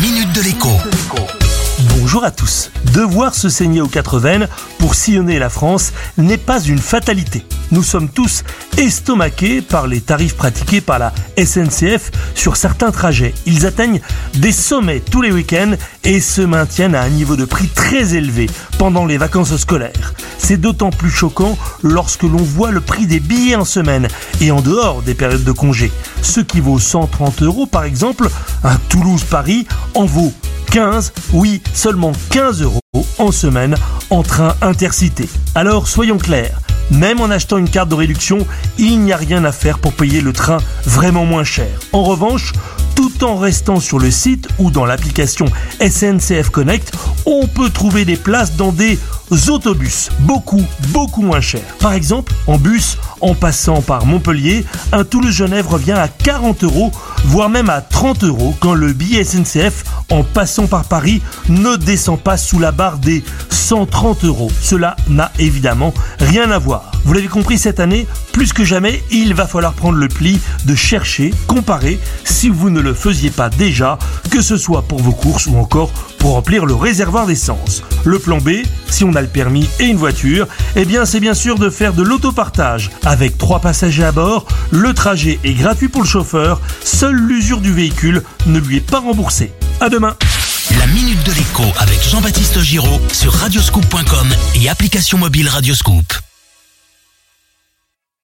minute de l'écho. À tous. Devoir se saigner aux quatre veines pour sillonner la France n'est pas une fatalité. Nous sommes tous estomaqués par les tarifs pratiqués par la SNCF sur certains trajets. Ils atteignent des sommets tous les week-ends et se maintiennent à un niveau de prix très élevé pendant les vacances scolaires. C'est d'autant plus choquant lorsque l'on voit le prix des billets en semaine et en dehors des périodes de congé. Ce qui vaut 130 euros par exemple, un Toulouse-Paris en vaut 15, oui, seulement 15 euros en semaine en train intercité. Alors soyons clairs, même en achetant une carte de réduction, il n'y a rien à faire pour payer le train vraiment moins cher. En revanche, tout en restant sur le site ou dans l'application SNCF Connect, on peut trouver des places dans des autobus, beaucoup, beaucoup moins chers. Par exemple, en bus, en passant par Montpellier, un Toulouse-Genève revient à 40 euros, voire même à 30 euros quand le billet SNCF en passant par Paris ne descend pas sous la barre des 130 euros. Cela n'a évidemment rien à voir. Vous l'avez compris cette année, plus que jamais, il va falloir prendre le pli de chercher, comparer, si vous ne le faisiez pas déjà, que ce soit pour vos courses ou encore pour remplir le réservoir d'essence. Le plan B, si on a le permis et une voiture, eh bien c'est bien sûr de faire de l'autopartage. Avec trois passagers à bord, le trajet est gratuit pour le chauffeur, seule l'usure du véhicule ne lui est pas remboursée. À demain La minute de l'écho avec Jean-Baptiste Giraud sur radioscoop.com et application mobile Radioscoop.